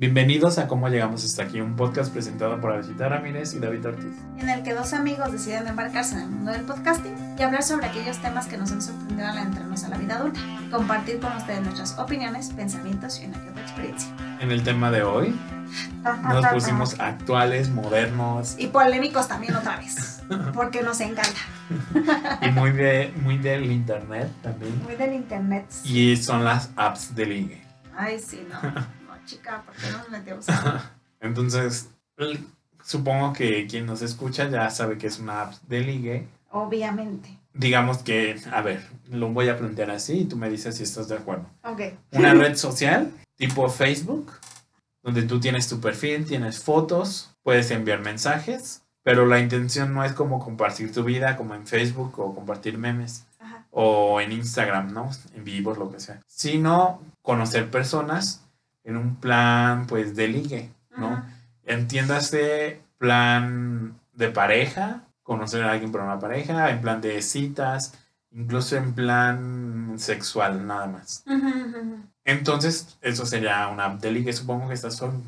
Bienvenidos a Cómo Llegamos Hasta Aquí, un podcast presentado por Alicita Ramírez y David Ortiz. En el que dos amigos deciden embarcarse en el mundo del podcasting y hablar sobre aquellos temas que nos han sorprendido al entrarnos a la vida adulta. Compartir con ustedes nuestras opiniones, pensamientos y una que otra experiencia. En el tema de hoy, nos pusimos actuales, modernos. Y polémicos también otra vez, porque nos encanta. y muy, de, muy del internet también. Muy del internet. Y son las apps de ligue. Ay, sí, no chica, ¿por qué nos metemos? Entonces, supongo que quien nos escucha ya sabe que es una app de ligue. Obviamente. Digamos que, a ver, lo voy a plantear así y tú me dices si estás de acuerdo. Ok. Una red social tipo Facebook, donde tú tienes tu perfil, tienes fotos, puedes enviar mensajes, pero la intención no es como compartir tu vida como en Facebook o compartir memes o en Instagram, ¿no? En vivo, lo que sea, sino conocer personas en un plan pues de ligue, ¿no? Entiéndase plan de pareja, conocer a alguien por una pareja, en plan de citas, incluso en plan sexual, nada más. Entonces, eso sería una app de ligue, supongo que estás son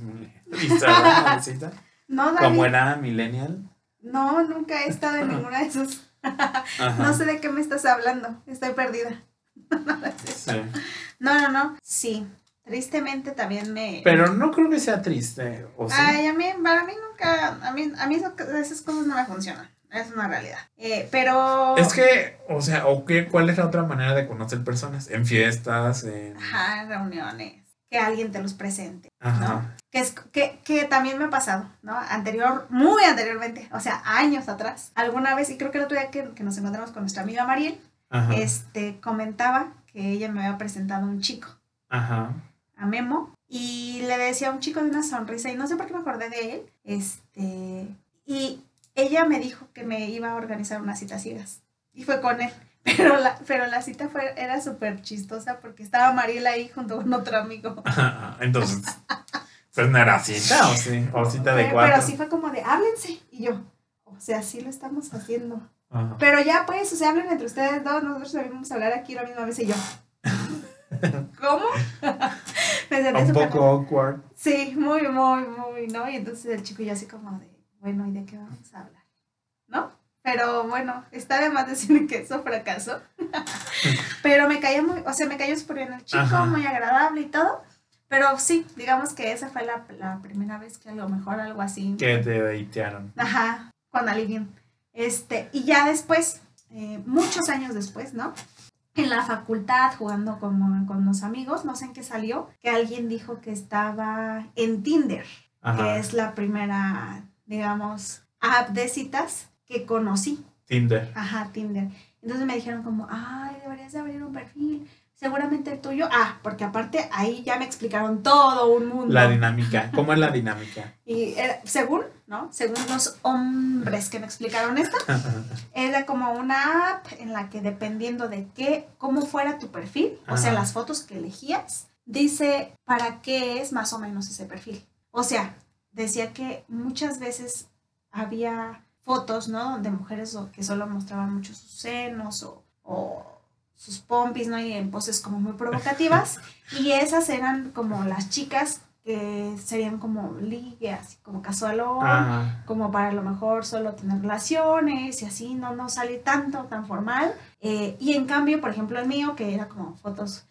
cita. No, Como era millennial. No, nunca he estado en ninguna de esos. no sé de qué me estás hablando, estoy perdida. no, no, no, sí, Tristemente también me... Pero no creo que sea triste, ¿o Ay, a mí, para mí nunca, a mí, a mí esas cosas no me funcionan. Es una realidad. Eh, pero... Es que, o sea, ¿o qué, ¿cuál es la otra manera de conocer personas? En fiestas, en... Ajá, en reuniones. Que alguien te los presente, Ajá. Que, es, que, que también me ha pasado, ¿no? Anterior, muy anteriormente, o sea, años atrás. Alguna vez, y creo que el otro día que, que nos encontramos con nuestra amiga Mariel, este, comentaba que ella me había presentado un chico. Ajá a Memo y le decía a un chico de una sonrisa y no sé por qué me acordé de él. Este, y ella me dijo que me iba a organizar unas citas ciegas y fue con él. Pero la, pero la cita fue, era súper chistosa porque estaba Mariela ahí junto con otro amigo. Entonces, pues no era cita o sí, o cita de cuatro. Pero sí fue como de háblense y yo, o sea, sí lo estamos haciendo. Pero ya pues, o sea, hablen entre ustedes dos, nosotros debemos hablar aquí la misma vez y yo. ¿Cómo? Un poco awkward. Sí, muy, muy, muy, ¿no? Y entonces el chico ya así como de, bueno, ¿y de qué vamos a hablar? ¿No? Pero bueno, está de más decir que eso fracasó. pero me cayó muy, o sea, me cayó súper bien el chico, muy agradable y todo. Pero sí, digamos que esa fue la, la, primera vez que a lo mejor algo así. Que te deitearon. Ajá, con alguien. Este, y ya después, eh, muchos años después, ¿no? En la facultad jugando con, con los amigos, no sé en qué salió, que alguien dijo que estaba en Tinder, que es la primera, digamos, app de citas que conocí. Tinder. Ajá, Tinder. Entonces me dijeron como, ay, deberías de abrir un perfil seguramente el tuyo. Ah, porque aparte ahí ya me explicaron todo un mundo. La dinámica. ¿Cómo es la dinámica? Y según, ¿no? Según los hombres que me explicaron esto, era como una app en la que dependiendo de qué, cómo fuera tu perfil, o sea, las fotos que elegías, dice para qué es más o menos ese perfil. O sea, decía que muchas veces había fotos, ¿no? De mujeres que solo mostraban mucho sus senos o sus pompis, ¿no? Y en poses como muy provocativas. y esas eran como las chicas que serían como ligue, así como casualón, como para a lo mejor solo tener relaciones y así, no, no salir tanto, tan formal. Eh, y en cambio, por ejemplo, el mío, que era como fotos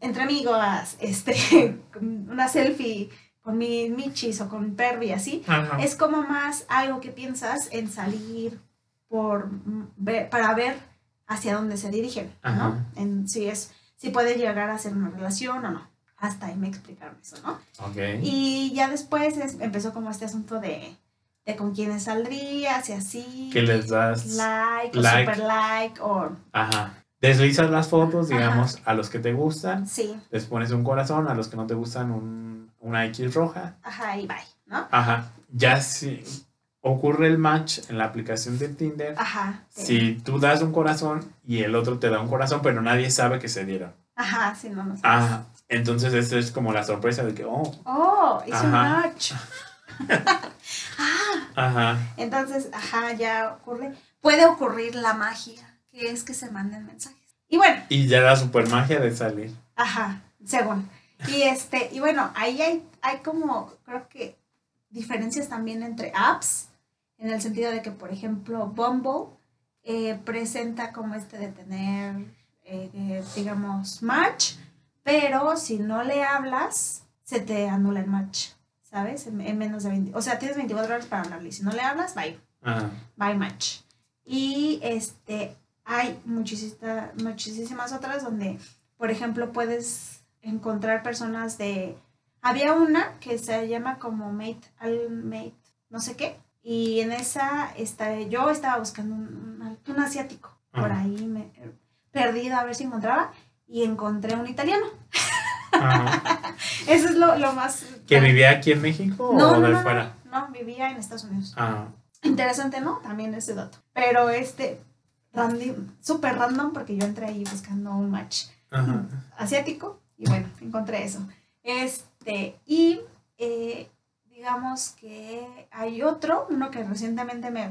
entre amigos, este, una selfie con mi michis o con Pervi, así, es como más algo que piensas en salir por, para ver hacia dónde se dirigen, ¿no? En si es, si puede llegar a ser una relación o no. Hasta ahí me explicaron eso, ¿no? Okay. Y ya después empezó como este asunto de, de con quiénes saldrías y así. Que les das like, o super like o... Ajá. Deslizas las fotos, digamos, a los que te gustan. Sí. Les pones un corazón, a los que no te gustan un, una X roja. Ajá, y bye, ¿no? Ajá. Ya sí ocurre el match en la aplicación de Tinder, Ajá, si tú das un corazón y el otro te da un corazón, pero nadie sabe que se dieron. Ajá, sí, no, no Ajá. Entonces, esto es como la sorpresa de que, oh. Oh, es un match. ah. Ajá. Entonces, ajá, ya ocurre. Puede ocurrir la magia, que es que se manden mensajes. Y bueno. Y ya la super magia de salir. Ajá, según. Y este, y bueno, ahí hay, hay como, creo que, diferencias también entre apps, en el sentido de que, por ejemplo, Bumble eh, presenta como este de tener, eh, eh, digamos, match, pero si no le hablas, se te anula el match, ¿sabes? En, en menos de 20, o sea, tienes 24 horas para hablarle, y si no le hablas, bye, Ajá. bye match. Y este, hay muchísima- muchísimas otras donde, por ejemplo, puedes encontrar personas de... Había una que se llama como mate, al mate, no sé qué, y en esa está, yo estaba buscando un, asiático por Ajá. ahí, me, perdido a ver si encontraba, y encontré un italiano. Ajá. Eso es lo, lo más... ¿Que vivía aquí en México no, o no, de no, fuera? no, vivía en Estados Unidos. Ah, Interesante, ¿no? También ese dato. Pero este, súper random porque yo entré ahí buscando un match ajá. asiático y bueno, encontré eso. Este, y eh, digamos que hay otro, uno que recientemente me...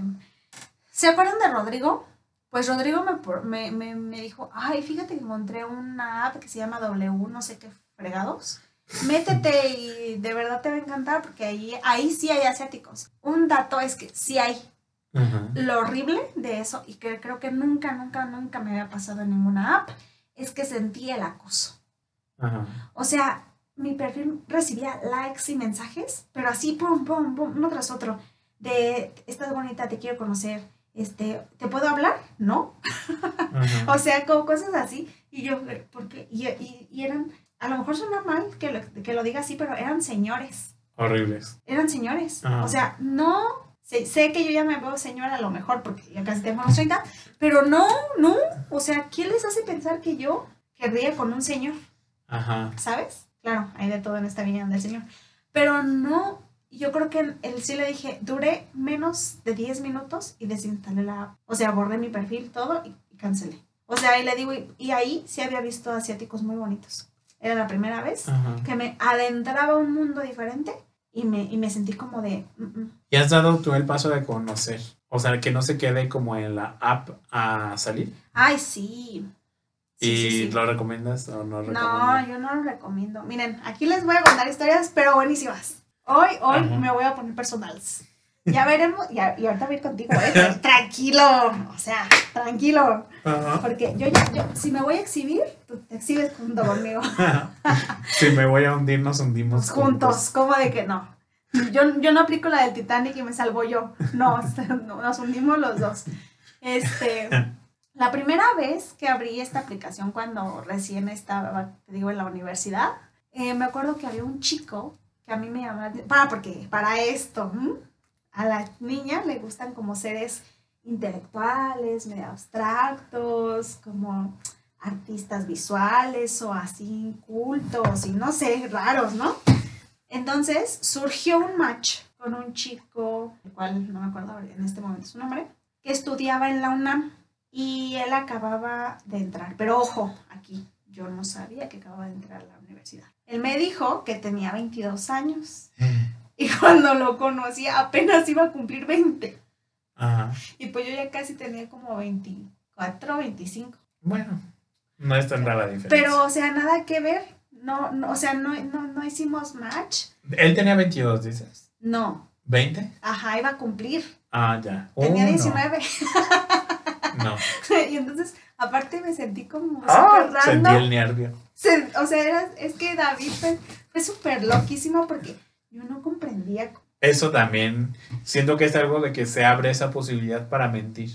¿Se acuerdan de Rodrigo? Pues Rodrigo me, me, me, me dijo, ay, fíjate que encontré una app que se llama W, no sé qué fregados. Métete y de verdad te va a encantar porque ahí, ahí sí hay asiáticos. Un dato es que sí hay, lo horrible de eso, y que creo que nunca, nunca, nunca me había pasado en ninguna app, es que sentí el acoso. Ajá. O sea, mi perfil recibía likes y mensajes, pero así, pum, pum, pum, uno tras otro, de, estás bonita, te quiero conocer, este, ¿te puedo hablar? No. O sea, como cosas así, y yo, ¿por qué? Y, y, y eran, a lo mejor suena mal que lo, que lo diga así, pero eran señores Horribles. eran señores. O sea, no, sé, sé que yo ya me veo señora a lo mejor porque ya casi tengo los 30, pero no, no. O sea, ¿quién les hace pensar que yo querría con un señor? Ajá. ¿Sabes? Claro, hay de todo en esta viña del señor. Pero no, yo creo que él sí le dije, duré menos de 10 minutos y desinstalé la app. O sea, borré mi perfil, todo y, y cancelé. O sea, y le digo, y, y ahí sí había visto asiáticos muy bonitos. Era la primera vez Ajá. que me adentraba a un mundo diferente y me, y me sentí como de... "Mm, mm". ¿Y has dado tú el paso de conocer? O sea, que no se quede como en la app a salir. Ay, sí. Sí, ¿Y sí, sí. lo recomiendas o no No, recomiendas? yo no lo recomiendo. Miren, aquí les voy a contar historias, pero buenísimas. Hoy, hoy Ajá. me voy a poner personales. Ya veremos, ya, y ahorita voy a ir contigo, ¿eh? Tranquilo, o sea, tranquilo. Ajá. Porque yo ya, yo, si me voy a exhibir, tú te exhibes junto conmigo. si me voy a hundir, nos hundimos juntos, como de que no. Yo, yo no aplico la del Titanic y me salvo yo. No, no, nos hundimos los dos. Este, la primera vez que abrí esta aplicación cuando recién estaba, digo, en la universidad, eh, me acuerdo que había un chico que a mí me llamaba, para, porque para esto, a la niña le gustan como seres intelectuales, medio abstractos, como artistas visuales o así cultos y no sé, raros, ¿no? Entonces surgió un match con un chico, el cual no me acuerdo en este momento su nombre, que estudiaba en la UNAM y él acababa de entrar. Pero ojo, aquí yo no sabía que acababa de entrar a la universidad. Él me dijo que tenía 22 años y cuando lo conocí apenas iba a cumplir 20. Ajá. Y pues yo ya casi tenía como 24, 25. Bueno, no es tan rara la diferencia. Pero, o sea, nada que ver. No, no o sea, no, no, no hicimos match. Él tenía 22, dices. No. ¿20? Ajá, iba a cumplir. Ah, ya. Tenía Uh, no. 19. No. y entonces, aparte me sentí como Ah, sentí random. el nervio. Se- o sea, era- es que David fue, fue súper loquísimo porque yo no comprendía. Eso también, siento que es algo de que se abre esa posibilidad para mentir.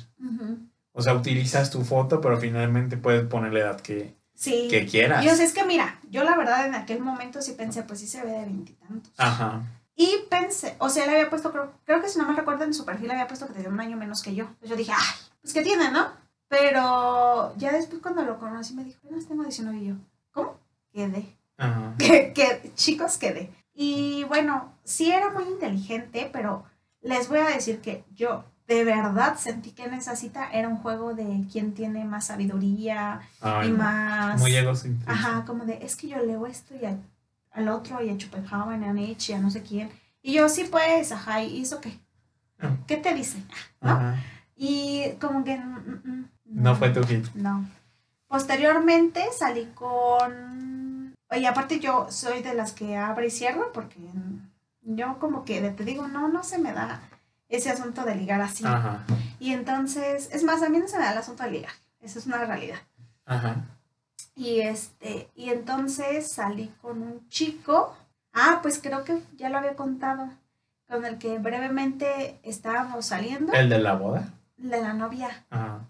O sea, utilizas tu foto, pero finalmente puedes poner la edad que, Sí. que quieras. Y o sea, es que mira, yo la verdad en aquel momento sí pensé, pues sí se ve de veintitantos. Ajá. Y pensé, o sea, le había puesto, creo, creo que si no me recuerdo en su perfil, le había puesto que tenía un año menos que yo. Entonces yo dije, ay, pues que tiene, ¿no? Pero ya después cuando lo conocí me dijo, apenas tengo 19 y yo, ¿cómo? Quedé. Ajá. que, que- chicos, quedé. Y bueno, sí era muy inteligente, pero les voy a decir que yo de verdad sentí que en esa cita era un juego de quién tiene más sabiduría Ay, y no. más... Muy egocéntrico. Ajá, como de, es que yo leo esto y al, otro y a Schopenhauer a Nietzsche a no sé quién. Y yo, sí, pues, ajá, ¿y eso qué? Ah, ¿Qué te dice? ¿no? Ajá. Y como que... mm, mm, No fue tu hit. No. Posteriormente salí con Y aparte yo soy de las que abre y cierro porque yo como que te digo, no, no se me da ese asunto de ligar así. Ajá. Y entonces, es más, a mí no se me da el asunto de ligar. Eso es una realidad. Ajá. Y este, y entonces salí con un chico. Ah, pues creo que ya lo había contado. Con el que brevemente estábamos saliendo. ¿El de la boda? De la novia. Ajá.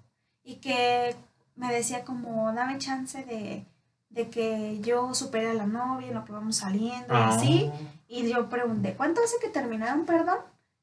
Y que me decía como, dame chance de, de que yo supere a la novia en lo que vamos saliendo y Ah. así. Y yo pregunté, ¿cuánto hace que terminaron, perdón?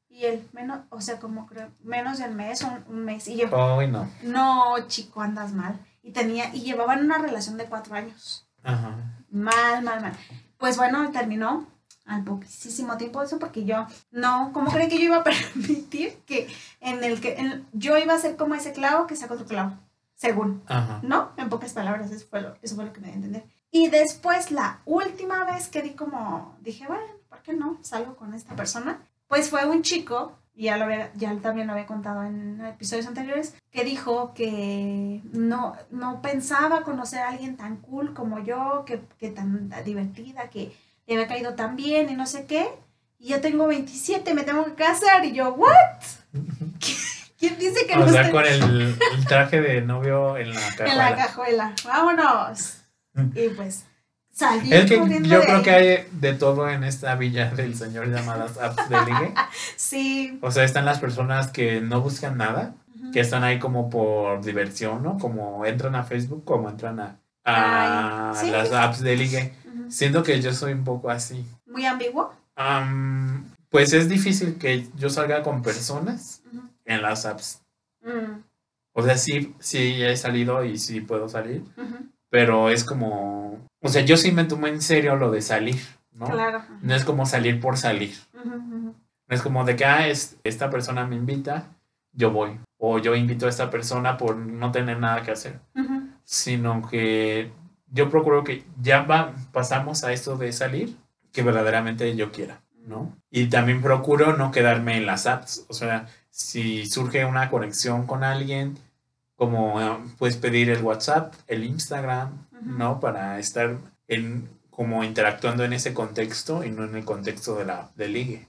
Y él, menos, o sea, como creo, menos del mes, un, un mes. Y yo, Ay, no. no, chico, andas mal. Y tenía, y llevaban una relación de cuatro años. Ajá. Mal, mal, mal. Pues bueno, terminó al poquísimo tiempo eso porque yo no, ¿cómo creen que yo iba a permitir que en el que en- yo iba a ser como ese clavo que saca otro clavo? Según, Ajá. ¿no? En pocas palabras, eso fue lo, eso fue lo que me dio a entender. Y después, la última vez que di como, dije, bueno, ¿por qué no? Salgo con esta persona. Pues fue un chico, y ya, lo había, ya también lo había contado en episodios anteriores, que dijo que no, no pensaba conocer a alguien tan cool como yo, que, que tan divertida, que le había caído tan bien y no sé qué. Y yo tengo 27, me tengo que casar. Y yo, ¿what? ¿Quién dice que O no sea, estoy- con el, el traje de novio en la en la cajuela. cajuela. Vámonos. Y pues salí Es que yo creo ahí. que hay de todo en esta villa del señor llamadas apps de ligue. Sí. O sea, están las personas que no buscan nada, que están ahí como por diversión, ¿no? Como entran a Facebook, como entran a, a Ay, sí. las apps de ligue. Siento que yo soy un poco así. Muy ambiguo. Am, pues es difícil que yo salga con personas en las apps. Mm, O sea, sí, sí he salido y sí puedo salir, pero es como, o sea, yo sí me tomo en serio lo de salir, ¿no? Claro. No es como salir por salir. No es como de que, ah, es- esta persona me invita, yo voy. O yo invito a esta persona por no tener nada que hacer. Sino que yo procuro que ya va, pasamos a esto de salir, que verdaderamente yo quiera, ¿no? Y también procuro no quedarme en las apps. O sea, si surge una conexión con alguien, como puedes pedir el WhatsApp, el Instagram. ¿No? Para estar en, como interactuando en ese contexto y no en el contexto de la de ligue.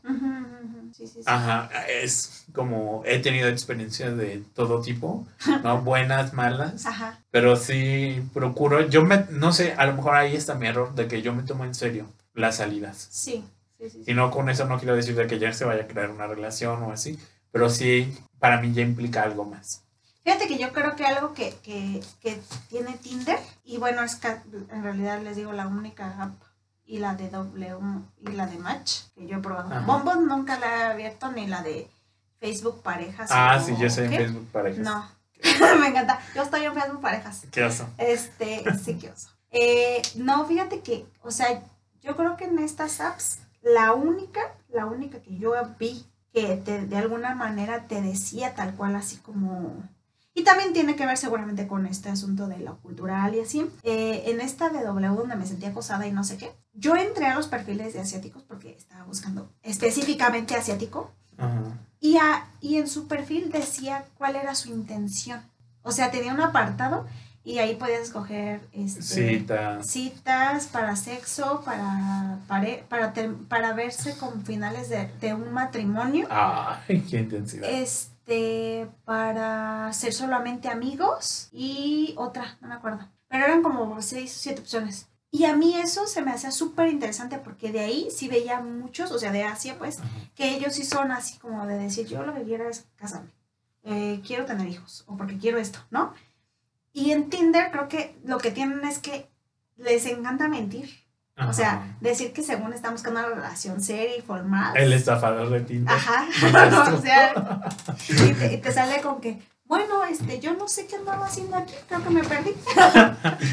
Sí, sí, sí. Ajá, es como he tenido experiencias de todo tipo, ¿no? Buenas, malas, Ajá. pero sí procuro, yo me, no sé, a lo mejor ahí está mi error de que yo me tomo en serio las salidas. Sí. Sí, sí, sí. Y no con eso no quiero decir de que ya se vaya a crear una relación o así, pero sí, para mí ya implica algo más. Fíjate que yo creo que algo que, que, que tiene Tinder, y bueno, es que en realidad les digo la única app y la de W y la de Match que yo he probado. Ajá. Bombos nunca la he abierto ni la de Facebook Parejas. Ah, o- sí, yo sé en. Facebook parejas. No, me encanta. Yo estoy en Facebook Parejas. ¿Qué oso? Este, sí, qué oso. Eh, no, fíjate que, o sea, yo creo que en estas apps, la única, la única que yo vi que te- de alguna manera te decía tal cual, así como... Y también tiene que ver seguramente con este asunto de lo cultural y así. Eh, en esta de W donde me sentía acosada y no sé qué, yo entré a los perfiles de asiáticos porque estaba buscando específicamente asiático Ajá. y, a- y en su perfil decía cuál era su intención. O sea, tenía un apartado y ahí podías escoger este, Citas. citas para sexo, para, pare- para, ter- para verse con finales de, de un matrimonio, Ay, qué intensidad. este, para ser solamente amigos y otra, no me acuerdo. Pero eran como seis o siete opciones. Y a mí eso se me hacía súper interesante porque de ahí sí veía muchos, o sea, de Asia, pues, que ellos sí son así como de decir, yo lo que quiero es casarme, eh, quiero tener hijos, o porque quiero esto, ¿no? Y en Tinder creo que lo que tienen es que les encanta mentir. O sea, decir que según están buscando una relación seria y formal. el estafador de Tinder. Ajá. O sea, y te, y te sale con que, bueno, este, yo no sé qué andaba haciendo aquí, creo que me perdí.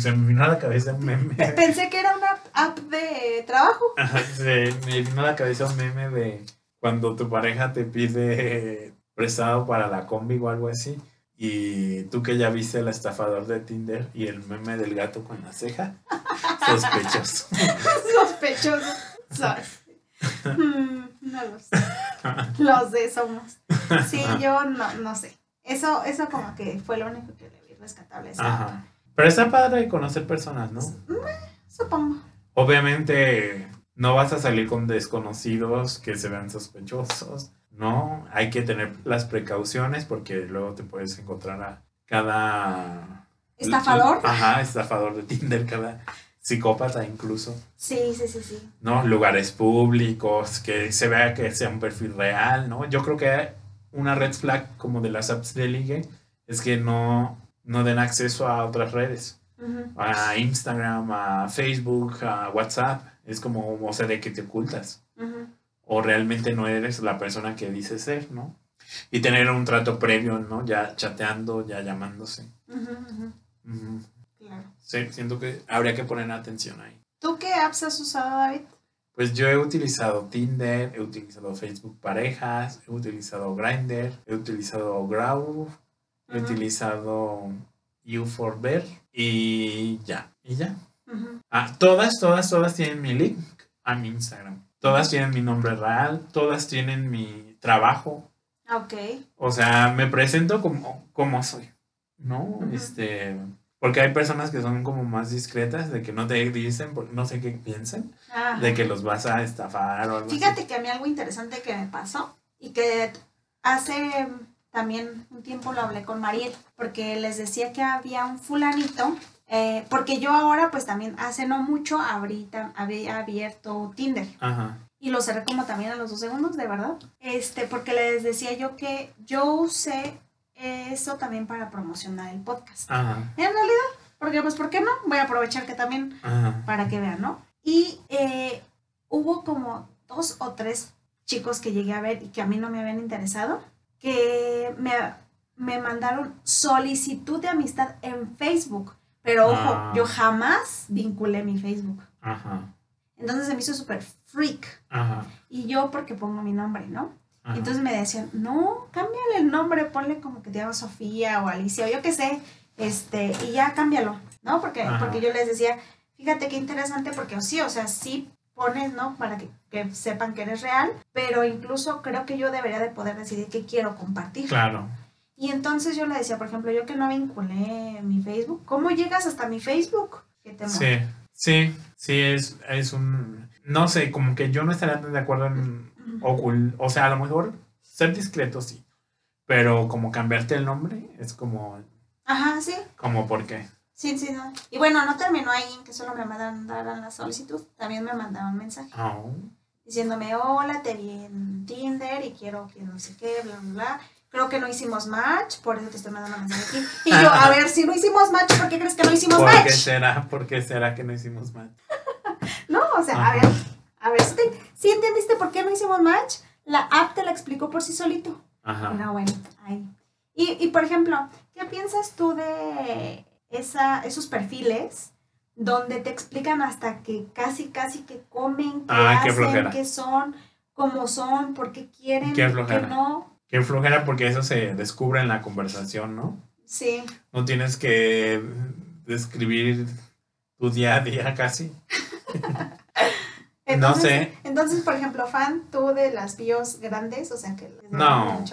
Se me vino a la cabeza un meme. Pe- Pensé que era una app de trabajo. Ajá, Se me vino a la cabeza un meme de cuando tu pareja te pide prestado para la combi o algo así. Y tú que ya viste el estafador de Tinder y el meme del gato con la ceja, sospechoso. Sospechoso. Mm, no lo sé. Los de somos. Sí, yo no, no sé. Eso, eso como que fue lo único que le vi rescatable. Ajá. Pero está padre conocer personas, ¿no? Supongo. Obviamente no vas a salir con desconocidos que se vean sospechosos, ¿no? Hay que tener las precauciones porque luego te puedes encontrar a cada... ¿Estafador? Ajá, estafador de Tinder, cada psicópata incluso. Sí, sí, sí, sí. ¿No? Lugares públicos, que se vea que sea un perfil real, ¿no? Yo creo que una red flag como de las apps de ligue es que no, no den acceso a otras redes. A Instagram, a Facebook, a WhatsApp. Es como, o sea, de que te ocultas. O realmente no eres la persona que dices ser, ¿no? Y tener un trato previo, ¿no? Ya chateando, ya llamándose. Claro. Sí, siento que habría que poner atención ahí. ¿Tú qué apps has usado, David? Pues yo he utilizado Tinder, he utilizado Facebook Parejas, he utilizado Grindr, he utilizado Grow, he utilizado You4Ver y ya, y ya. Ah, todas, todas, todas tienen mi link a mi Instagram. Todas tienen mi nombre real, todas tienen mi trabajo. Ok. O sea, me presento como, como soy, ¿no? Este, porque hay personas que son como más discretas, de que no te dicen, no sé qué piensan, de que los vas a estafar o algo Fíjate que a mí algo interesante que me pasó y que hace también un tiempo lo hablé con Mariel, porque les decía que había un fulanito, eh, porque yo ahora pues también hace no mucho habría, había abierto Tinder. Ajá. Y lo cerré como también a los dos segundos, de verdad. Este, porque les decía yo que yo usé eso también para promocionar el podcast. Ajá. En realidad, porque pues, ¿por qué no? Voy a aprovechar que también para que vean, ¿no? Y eh, hubo como dos o tres chicos que llegué a ver y que a mí no me habían interesado que me, me mandaron solicitud de amistad en Facebook. Pero ojo, ah. yo jamás vinculé mi Facebook. Ajá. Entonces se me hizo súper freak. Ajá. Y yo porque pongo mi nombre, ¿no? Entonces me decían, no, cámbiale el nombre, ponle como que te llamas Sofía o Alicia o yo qué sé, este, y ya cámbialo, ¿no? Porque, porque yo les decía, fíjate qué interesante porque sí, o sea, sí pones, ¿no? Para que, sepan que eres real, pero incluso creo que yo debería de poder decidir qué quiero compartir. Claro. Y entonces yo le decía, por ejemplo, yo que no vinculé mi Facebook, ¿cómo llegas hasta mi Facebook? sí, sí, sí, es, es un, no sé, como que yo no estaría de acuerdo en ocult, o sea, a lo mejor ser discreto sí, pero como cambiarte el nombre es como... Ajá, sí. Como por qué. Sí, sí, no. Y bueno, no terminó ahí en que solo me mandaron la solicitud, también me mandaron mensaje. Oh. Diciéndome, hola, te vi en Tinder y quiero que no sé qué, bla, bla, bla. Creo que no hicimos match, por eso te estoy mandando mensaje aquí. Y yo, a ver, si no hicimos match, ¿por qué crees que no hicimos match? ¿Por qué será? ¿Por qué será que no hicimos match? no, o sea, a ver, a ver, si entendiste por qué no hicimos match? La app te la explicó por sí solito. Ajá. No, bueno, ahí. Y, y, por ejemplo, ¿qué piensas tú de esa, esos perfiles donde te explican hasta que casi, casi que comen, qué ah, hacen, qué, son, cómo son, por qué quieren, qué, qué no. Qué flojera porque eso se descubre en la conversación, ¿no? Sí. No tienes que describir tu día a día casi. no sé. Entonces, por ejemplo, fan tú de las bios grandes, o sea que... No, o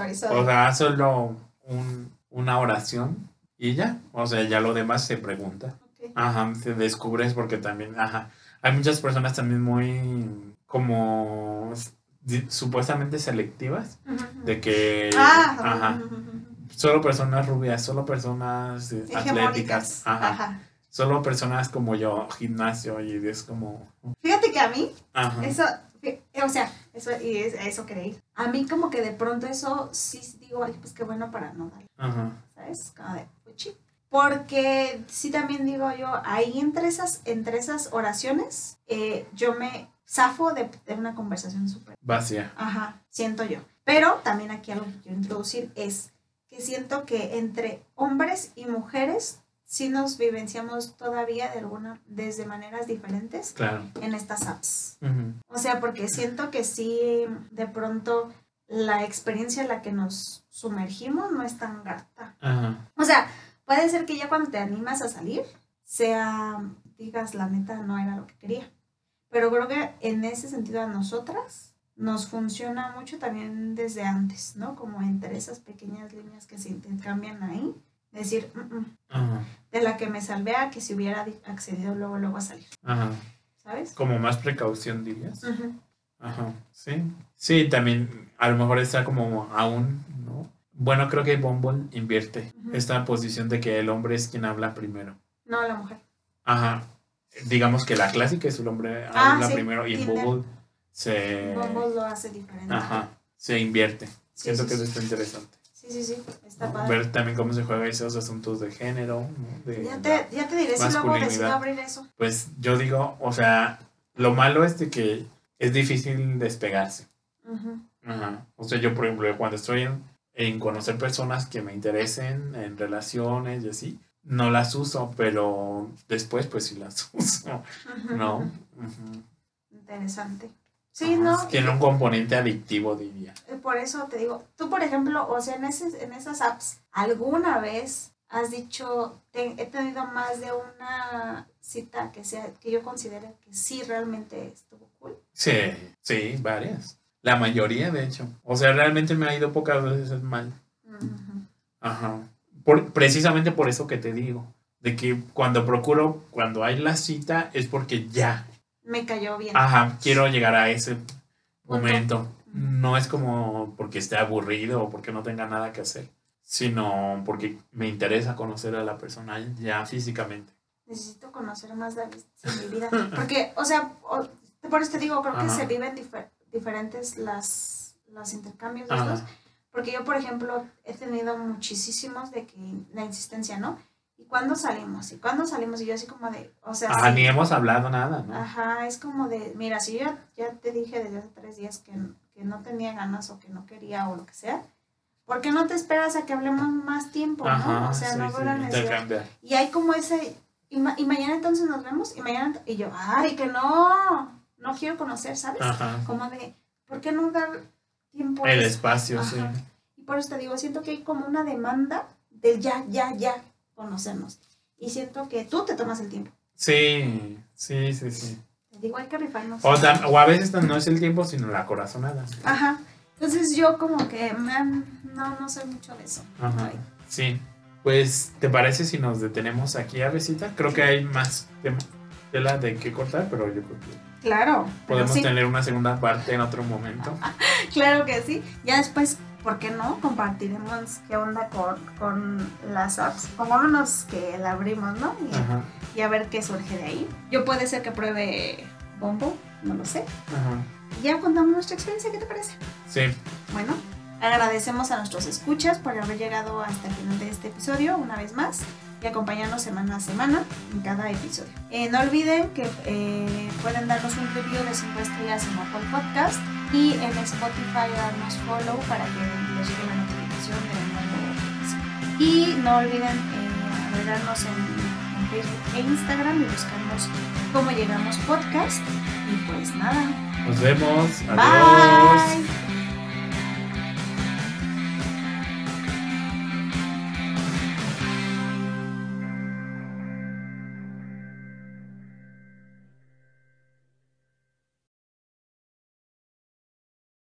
sea, solo un, una oración y ya, o sea, ya lo demás se pregunta. Ajá, te descubres porque también, ajá, hay muchas personas también muy como supuestamente selectivas de que ah, ajá, solo personas rubias, solo personas atléticas, ajá, solo personas como yo, gimnasio y es como Fíjate que a mí eso o sea, eso y es, eso creí. A mí como que de pronto eso sí digo, ay, pues qué bueno para no darle. Ajá. ¿Sabes? Como de porque sí también digo yo, ahí entre esas, entre esas oraciones, eh, yo me zafo de, una conversación súper vacía. Ajá, siento yo. Pero también aquí algo que quiero introducir es que siento que entre hombres y mujeres sí nos vivenciamos todavía de alguna, desde maneras diferentes en estas apps. O sea, porque siento que sí, de pronto la experiencia en la que nos sumergimos no es tan gata. O sea, Puede ser que ya cuando te animas a salir, sea, digas, la neta no era lo que quería. Pero creo que en ese sentido a nosotras nos funciona mucho también desde antes, ¿no? Como entre esas pequeñas líneas que se intercambian ahí, Decir, "Mm, mm", Ajá. de la que me salvé a que si hubiera di- accedido luego, luego a salir, Ajá. ¿sabes? Como más precaución, dirías. Ajá. Sí. Sí, también a lo mejor está como aún, ¿no? Bueno, creo que Bumble invierte esta posición de que el hombre es quien habla primero. No, la mujer. Ajá. Digamos que la clásica es el hombre Ah, habla sí, primero y en. Bumble se... Bumble lo hace diferente. Ajá. Se invierte. Sí, Siento sí, que eso está interesante. Sí, sí, sí, está ¿no? padre. Ver también cómo se juega esos asuntos de género. De Ya te, ya te diré si luego decido abrir eso. Pues yo digo, o sea, lo malo es de que es difícil despegarse. Ajá. O sea, yo, por ejemplo, cuando estoy en, en conocer personas que me interesen, en relaciones y así, no las uso, pero después, pues sí las uso. ¿no? Interesante. Sí, Ajá, ¿no? Tiene un componente adictivo, diría. Eh, Por eso te digo, tú por ejemplo, o sea, en, ese, en esas apps, ¿alguna vez has dicho, te- he tenido más de una cita que sea que yo considere que sí realmente estuvo cool? Sí, sí, varias. La mayoría, de hecho. O sea, realmente me ha ido pocas veces mal. Ujú. Ajá. Por, precisamente por eso que te digo. De que cuando procuro, cuando hay la cita, es porque ya. Me cayó bien. Ajá, quiero llegar a ese momento. No es como porque esté aburrido o porque no tenga nada que hacer, sino porque me interesa conocer a la persona ya físicamente. Necesito conocer más de en mi vida. Porque, o sea, por eso te digo, creo que Ajá. se viven difer- diferentes las, los intercambios de estos. Porque yo, por ejemplo, he tenido muchísimos de que la insistencia, ¿no? ¿Y cuándo salimos? ¿Y cuándo salimos? Y yo así como de, o sea, sí. ni hemos hablado nada, ¿no? Ajá, es como de, mira, si yo ya, ya te dije desde hace tres días que, que no tenía ganas o que no quería o lo que sea, ¿por qué no te esperas a que hablemos más tiempo, no? Ajá, O sea, sí, no sí. Y hay como ese, y, ma- y mañana entonces nos vemos, y mañana, y yo, ay, que no, no quiero conocer, ¿sabes? Ajá. Como de, ¿por qué no dar tiempo El espacio, sí. Y por eso te digo, siento que hay como una demanda del ya, ya, ya conocernos. Y siento que tú te tomas el tiempo. Sí, sí, sí, sí. Hay que rifarnos. O, tam- o a veces no es el tiempo, sino la corazonada. Ajá. Entonces yo como que man, no, no soy mucho de eso. Ajá. Ay. Sí. Pues, ¿te parece si nos detenemos aquí, Avesita? Creo que hay más tema- tela de qué cortar, pero yo creo que Claro. podemos sí, tener una segunda parte en otro momento. Claro que sí. Ya después, ¿por qué no? Compartiremos qué onda con, con las apps. Pongámonos que la abrimos, ¿no? Y, a ver qué surge de ahí. Yo puede ser que pruebe Bombo, no lo sé. Ajá. Ya contamos nuestra experiencia, ¿qué te parece? Sí. Bueno, agradecemos a nuestros escuchas por haber llegado hasta el final de este episodio una vez más y acompañarnos semana a semana en cada episodio. Eh, no olviden que eh, pueden darnos un review de 5 estrellas en Apple Podcast y en Spotify darnos follow para que les llegue la notificación de un nuevo. Y no olviden eh, agregarnos en, en Facebook e Instagram y buscarnos cómo llegamos podcast. Y pues nada, Nos vemos. Adiós. bye.